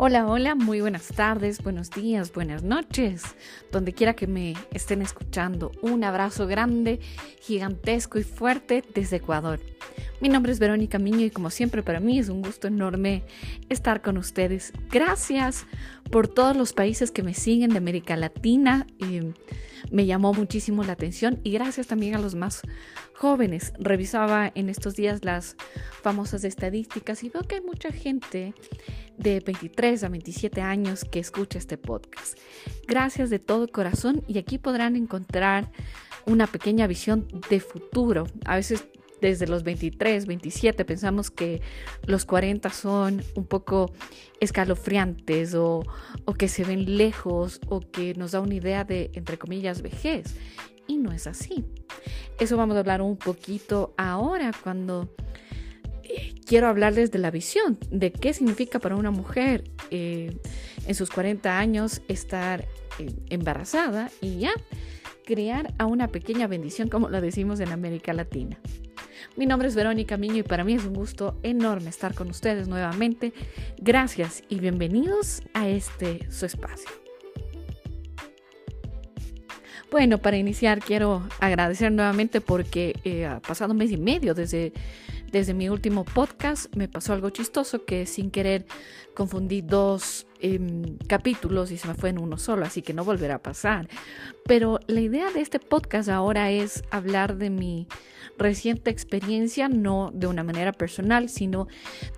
Hola, hola, muy buenas tardes, buenos días, buenas noches, donde quiera que me estén escuchando. Un abrazo grande, gigantesco y fuerte desde Ecuador. Mi nombre es Verónica Miño y como siempre para mí es un gusto enorme estar con ustedes. Gracias por todos los países que me siguen de América Latina. me llamó muchísimo la atención y gracias también a los más jóvenes. Revisaba en estos días las famosas estadísticas y veo que hay mucha gente de 23 a 27 años que escucha este podcast. Gracias de todo corazón y aquí podrán encontrar una pequeña visión de futuro. A veces desde los 23, 27 pensamos que los 40 son un poco escalofriantes o, o que se ven lejos o que nos da una idea de, entre comillas, vejez. Y no es así. Eso vamos a hablar un poquito ahora cuando quiero hablarles de la visión, de qué significa para una mujer eh, en sus 40 años estar eh, embarazada y ya crear a una pequeña bendición, como lo decimos en América Latina. Mi nombre es Verónica Miño y para mí es un gusto enorme estar con ustedes nuevamente. Gracias y bienvenidos a este su espacio. Bueno, para iniciar quiero agradecer nuevamente porque eh, ha pasado un mes y medio desde desde mi último podcast me pasó algo chistoso que sin querer confundí dos em, capítulos y se me fue en uno solo, así que no volverá a pasar. Pero la idea de este podcast ahora es hablar de mi reciente experiencia, no de una manera personal, sino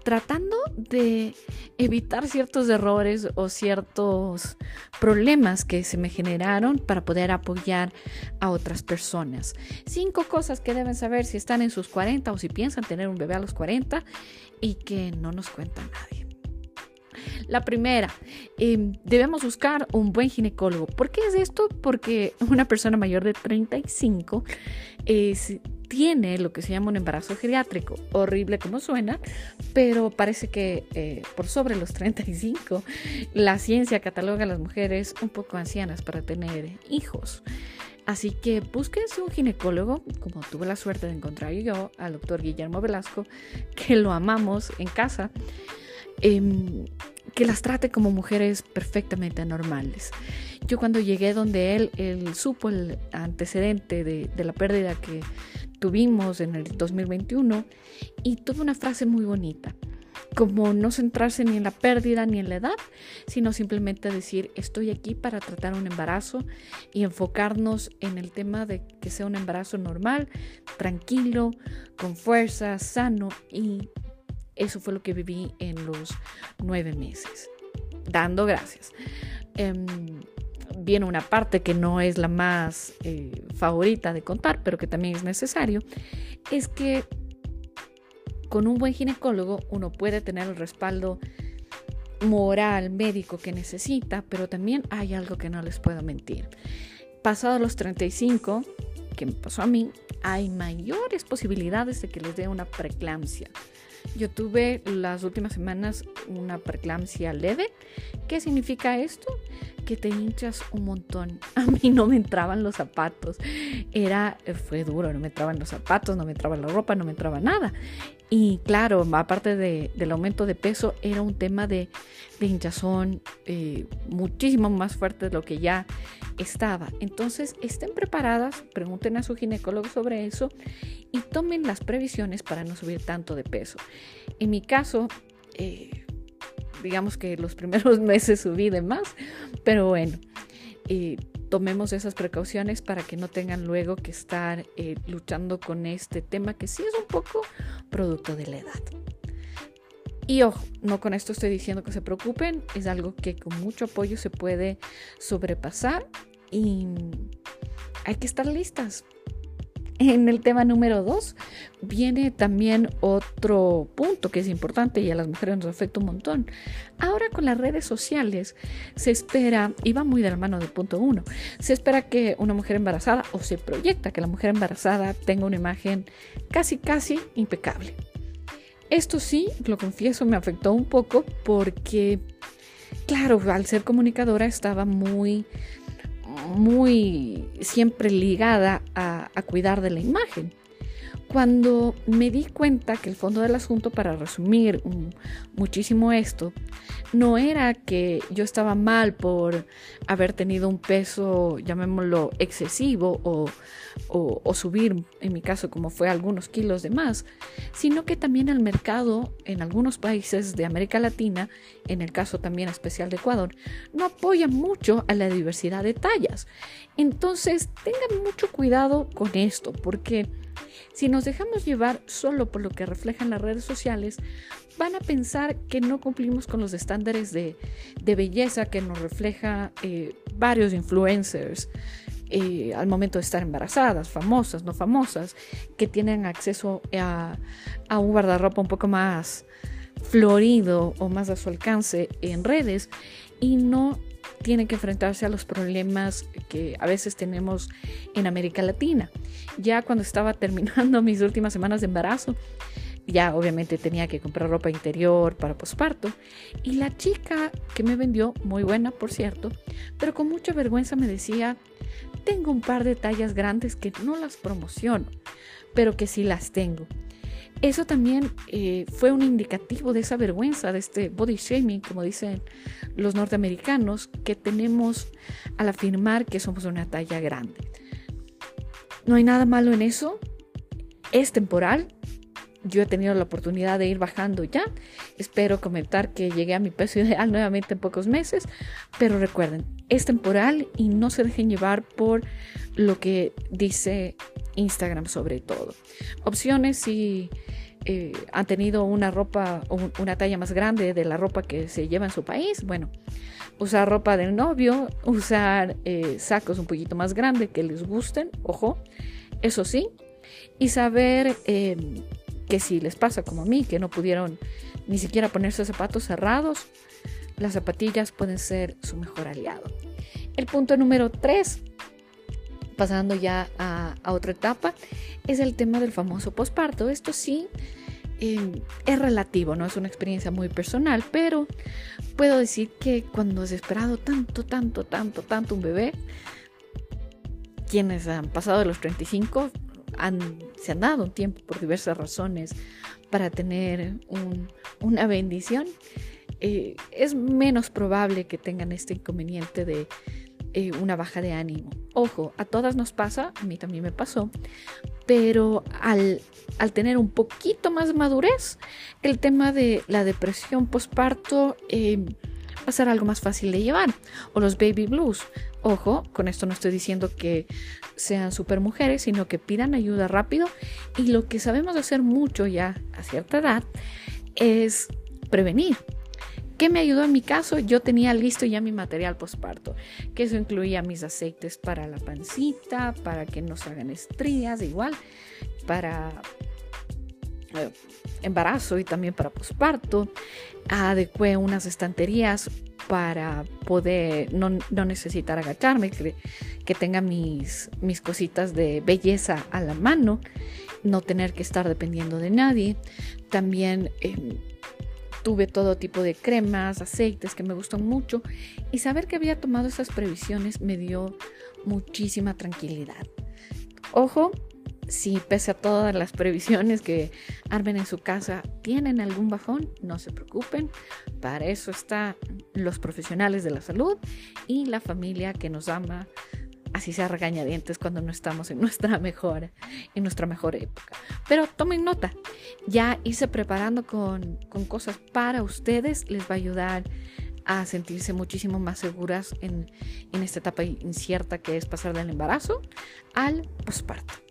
tratando de evitar ciertos errores o ciertos problemas que se me generaron para poder apoyar a otras personas. Cinco cosas que deben saber si están en sus 40 o si piensan tener un bebé a los 40 y que no nos cuenta nadie. La primera, em, debemos buscar un buen ginecólogo. ¿Por qué es esto? Porque una persona mayor de 35 tiene lo que se llama un embarazo geriátrico. Horrible como suena, pero parece que eh, por sobre los 35 la ciencia cataloga a las mujeres un poco ancianas para tener hijos. Así que búsquense un ginecólogo, como tuve la suerte de encontrar yo, al doctor Guillermo Velasco, que lo amamos en casa. Em, que las trate como mujeres perfectamente normales. Yo cuando llegué donde él, él supo el antecedente de, de la pérdida que tuvimos en el 2021 y tuvo una frase muy bonita, como no centrarse ni en la pérdida ni en la edad, sino simplemente decir estoy aquí para tratar un embarazo y enfocarnos en el tema de que sea un embarazo normal, tranquilo, con fuerza, sano y eso fue lo que viví en los nueve meses, dando gracias. Em, viene una parte que no es la más eh, favorita de contar, pero que también es necesario, es que con un buen ginecólogo uno puede tener el respaldo moral, médico que necesita, pero también hay algo que no les puedo mentir. Pasado los 35, que me pasó a mí, hay mayores posibilidades de que les dé una preeclampsia. Yo tuve las últimas semanas una preeclampsia leve. ¿Qué significa esto? Que te hinchas un montón. A mí no me entraban los zapatos. Era, fue duro, no me entraban los zapatos, no me entraba la ropa, no me entraba nada. Y claro, aparte del aumento de peso, era un tema de, hinchazón eh, muchísimo más fuerte de lo que ya estaba. Entonces, estén preparadas, pregunten a su ginecólogo sobre eso y tomen las previsiones para no subir tanto de peso. En mi caso, eh, digamos que los primeros meses subí de más, pero bueno. Eh, tomemos esas precauciones para que no tengan luego que estar luchando con este tema que sí es un poco producto de la edad. Y ojo, no con esto estoy diciendo que se preocupen, es algo que con mucho apoyo se puede sobrepasar y hay que estar listas en el tema número dos viene también otro punto que es importante y a las mujeres nos afecta un montón. Ahora con las redes sociales se espera, y va muy de la mano del punto uno, se espera que una mujer embarazada o se proyecta que la mujer embarazada tenga una imagen casi casi impecable. Esto sí, lo confieso, me afectó un poco porque, claro, al ser comunicadora estaba muy muy siempre ligada a, cuidar de la imagen. Cuando me di cuenta que el fondo del asunto, para resumir muchísimo esto, no era que yo estaba mal por haber tenido un peso, llamémoslo, excesivo o, subir, en mi caso, como fue algunos kilos de más, sino que también el mercado en algunos países de América Latina, en el caso también especial de Ecuador, no apoya mucho a la diversidad de tallas. Entonces, tengan mucho cuidado con esto, porque si nos dejamos llevar solo por lo que reflejan las redes sociales, van a pensar que no cumplimos con los estándares de, belleza que nos refleja eh, varios influencers. Eh, al momento de estar embarazadas, famosas, no famosas, que tienen acceso a, a un guardarropa un poco más florido o más a su alcance en redes y no tienen que enfrentarse a los problemas que a veces tenemos en América Latina. Ya cuando estaba terminando mis últimas semanas de embarazo, ya obviamente tenía que comprar ropa interior para posparto. Y la chica que me vendió, muy buena por cierto, pero con mucha vergüenza me decía, tengo un par de tallas grandes que no las promociono, pero que sí las tengo. Eso también eh, fue un indicativo de esa vergüenza, de este body shaming, como dicen los norteamericanos, que tenemos al afirmar que somos una talla grande. No hay nada malo en eso, es temporal. Yo he tenido la oportunidad de ir bajando ya. Espero comentar que llegué a mi peso ideal nuevamente en pocos meses. Pero recuerden, es temporal y no se dejen llevar por lo que dice Instagram sobre todo. Opciones si eh, han tenido una ropa una talla más grande de la ropa que se lleva en su país, bueno, usar ropa del novio, usar eh, sacos un poquito más grandes que les gusten, ojo, eso sí, y saber em, que si les pasa como a mí, que no pudieron ni siquiera ponerse zapatos cerrados, las zapatillas pueden ser su mejor aliado. El punto número 3 pasando ya a, otra etapa, es el tema del famoso posparto. Esto sí em, es relativo, no es una experiencia muy personal, pero puedo decir que cuando has esperado tanto, tanto, tanto, tanto un bebé, quienes han pasado de los 35 han, se han dado un tiempo por diversas razones para tener una bendición, eh, es menos probable que tengan este inconveniente de, eh, una baja de ánimo. Ojo, a todas nos pasa, a mí también me pasó, pero al, tener un poquito más madurez, el tema de la depresión postparto eh, va a ser algo más fácil de llevar. O los baby blues. Ojo, con esto no estoy diciendo que sean super mujeres, sino que pidan ayuda rápido. Y lo que sabemos hacer mucho ya a cierta edad es prevenir. ¿Qué me ayudó en mi caso? Yo tenía listo ya mi material postparto, que eso incluía mis aceites para la pancita, para que no se hagan estrías, igual, para eh, embarazo y también para posparto. Adecué unas estanterías para poder no, necesitar agacharme, que, que tenga mis, mis cositas de belleza a la mano, no tener que estar dependiendo de nadie. También em, Tuve todo tipo de cremas, aceites que me gustan mucho y saber que había tomado esas previsiones me dio muchísima tranquilidad. Ojo, si pese a todas las previsiones que armen en su casa tienen algún bajón, no se preocupen. Para eso están los profesionales de la salud y la familia que nos ama así sea regañadientes cuando no estamos en nuestra mejor, en nuestra mejor época. Pero tomen nota, ya irse preparando con, con cosas para ustedes les va a ayudar a sentirse muchísimo más seguras en, en esta etapa incierta que es pasar del embarazo al posparto.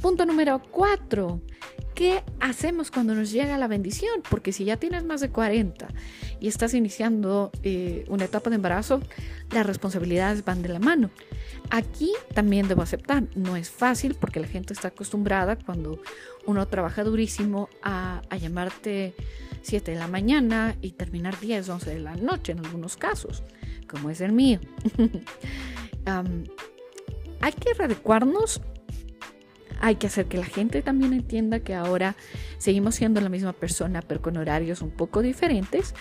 Punto número 4. ¿Qué hacemos cuando nos llega la bendición? Porque si ya tienes más de 40 y estás iniciando eh, una etapa de embarazo, las responsabilidades van de la mano. Aquí también debo aceptar, no es fácil porque la gente está acostumbrada cuando uno trabaja durísimo a, llamarte 7 de la mañana y terminar 10, 11 de la noche en algunos casos, como es el mío. hay que readecuarnos hay que hacer que la gente también entienda que ahora seguimos siendo la misma persona, pero con horarios un poco diferentes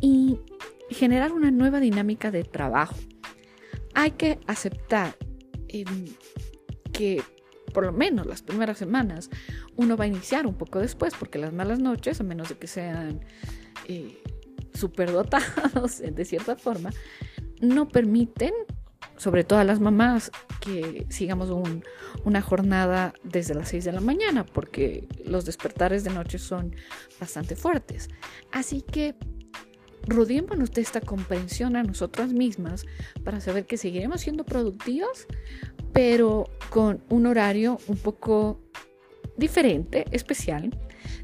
y generar una nueva dinámica de trabajo. Hay que aceptar que por lo menos las primeras semanas, uno va a iniciar un poco después, porque las malas noches, a menos de que sean eh, superdotados de cierta forma, no permiten, sobre todo a las mamás, que sigamos una jornada desde las 6 de la mañana, porque los despertares de noche son bastante fuertes. Así que rodeémonos de esta comprensión a nosotras mismas para saber que seguiremos siendo productivas, pero con un horario un poco diferente, especial,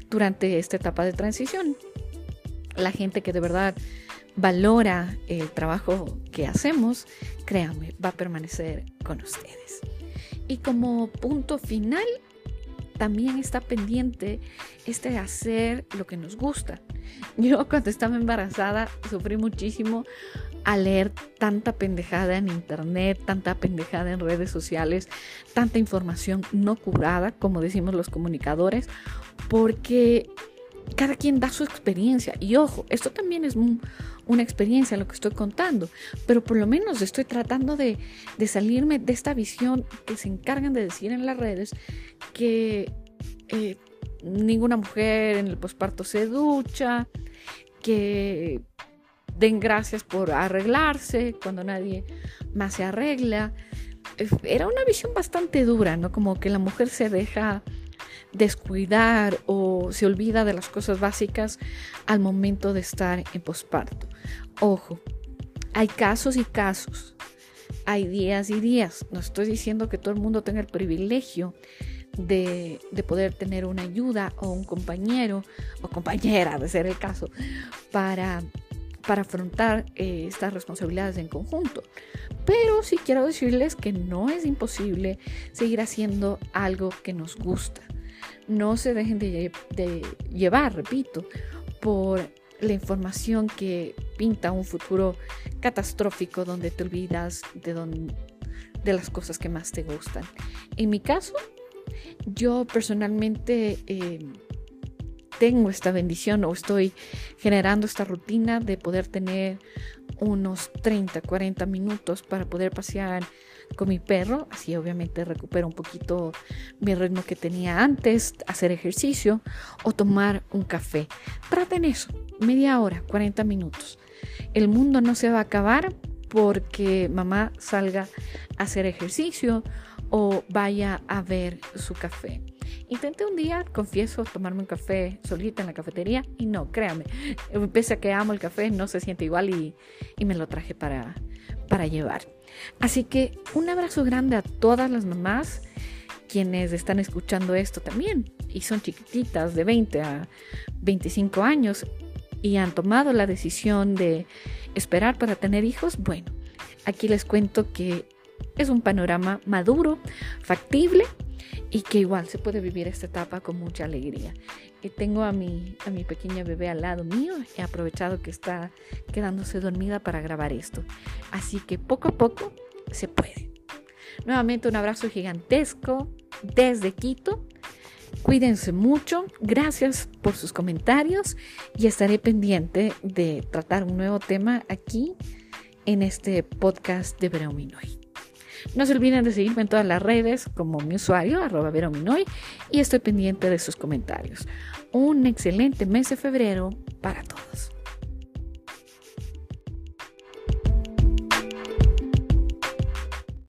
durante esta etapa de transición. La gente que de verdad valora el trabajo que hacemos, créanme, va a permanecer con ustedes. Y como punto final, también está pendiente este hacer lo que nos gusta. Yo cuando estaba embarazada sufrí muchísimo al leer tanta pendejada en internet, tanta pendejada en redes sociales, tanta información no curada, como decimos los comunicadores, porque cada quien da su experiencia. Y ojo, esto también es una experiencia lo que estoy contando, pero por lo menos estoy tratando de, salirme de esta visión que se encargan de decir en las redes que eh, ninguna mujer en el posparto se ducha, que den gracias por arreglarse cuando nadie más se arregla. Era una visión bastante dura, ¿no? Como que la mujer se deja descuidar o se olvida de las cosas básicas al momento de estar en posparto. Ojo, hay casos y casos, hay días y días. No estoy diciendo que todo el mundo tenga el privilegio de, poder tener una ayuda o un compañero o compañera, de ser el caso, para, para afrontar eh, estas responsabilidades en conjunto. Pero sí quiero decirles que no es imposible seguir haciendo algo que nos gusta. No se dejen de, llevar, repito, por la información que pinta un futuro catastrófico donde te olvidas de, de las cosas que más te gustan. En mi caso, yo personalmente eh, tengo esta bendición o estoy generando esta rutina de poder tener unos 30, 40 minutos para poder pasear con mi perro, así obviamente recupero un poquito mi ritmo que tenía antes, hacer ejercicio o tomar un café. Traten eso, media hora, 40 minutos. El mundo no se va a acabar porque mamá salga a hacer ejercicio o vaya a ver su café. Intenté un día, confieso, tomarme un café solita en la cafetería y no, créame, pese a que amo el café, no se siente igual y, me lo traje para, para llevar. Así que un abrazo grande a todas las mamás quienes están escuchando esto también y son chiquititas de 20 a 25 años y han tomado la decisión de esperar para tener hijos. Bueno, aquí les cuento que es un panorama maduro, factible y que igual se puede vivir esta etapa con mucha alegría. Y tengo a mi, a mi pequeña bebé al lado mío, he aprovechado que está quedándose dormida para grabar esto. Así que poco a poco se puede. Nuevamente un abrazo gigantesco desde Quito. Cuídense mucho, gracias por sus comentarios y estaré pendiente de tratar un nuevo tema aquí en este podcast de Verominoy. No se olviden de seguirme en todas las redes como mi usuario, arroba verominoy, y estoy pendiente de sus comentarios. Un excelente mes de febrero para todos.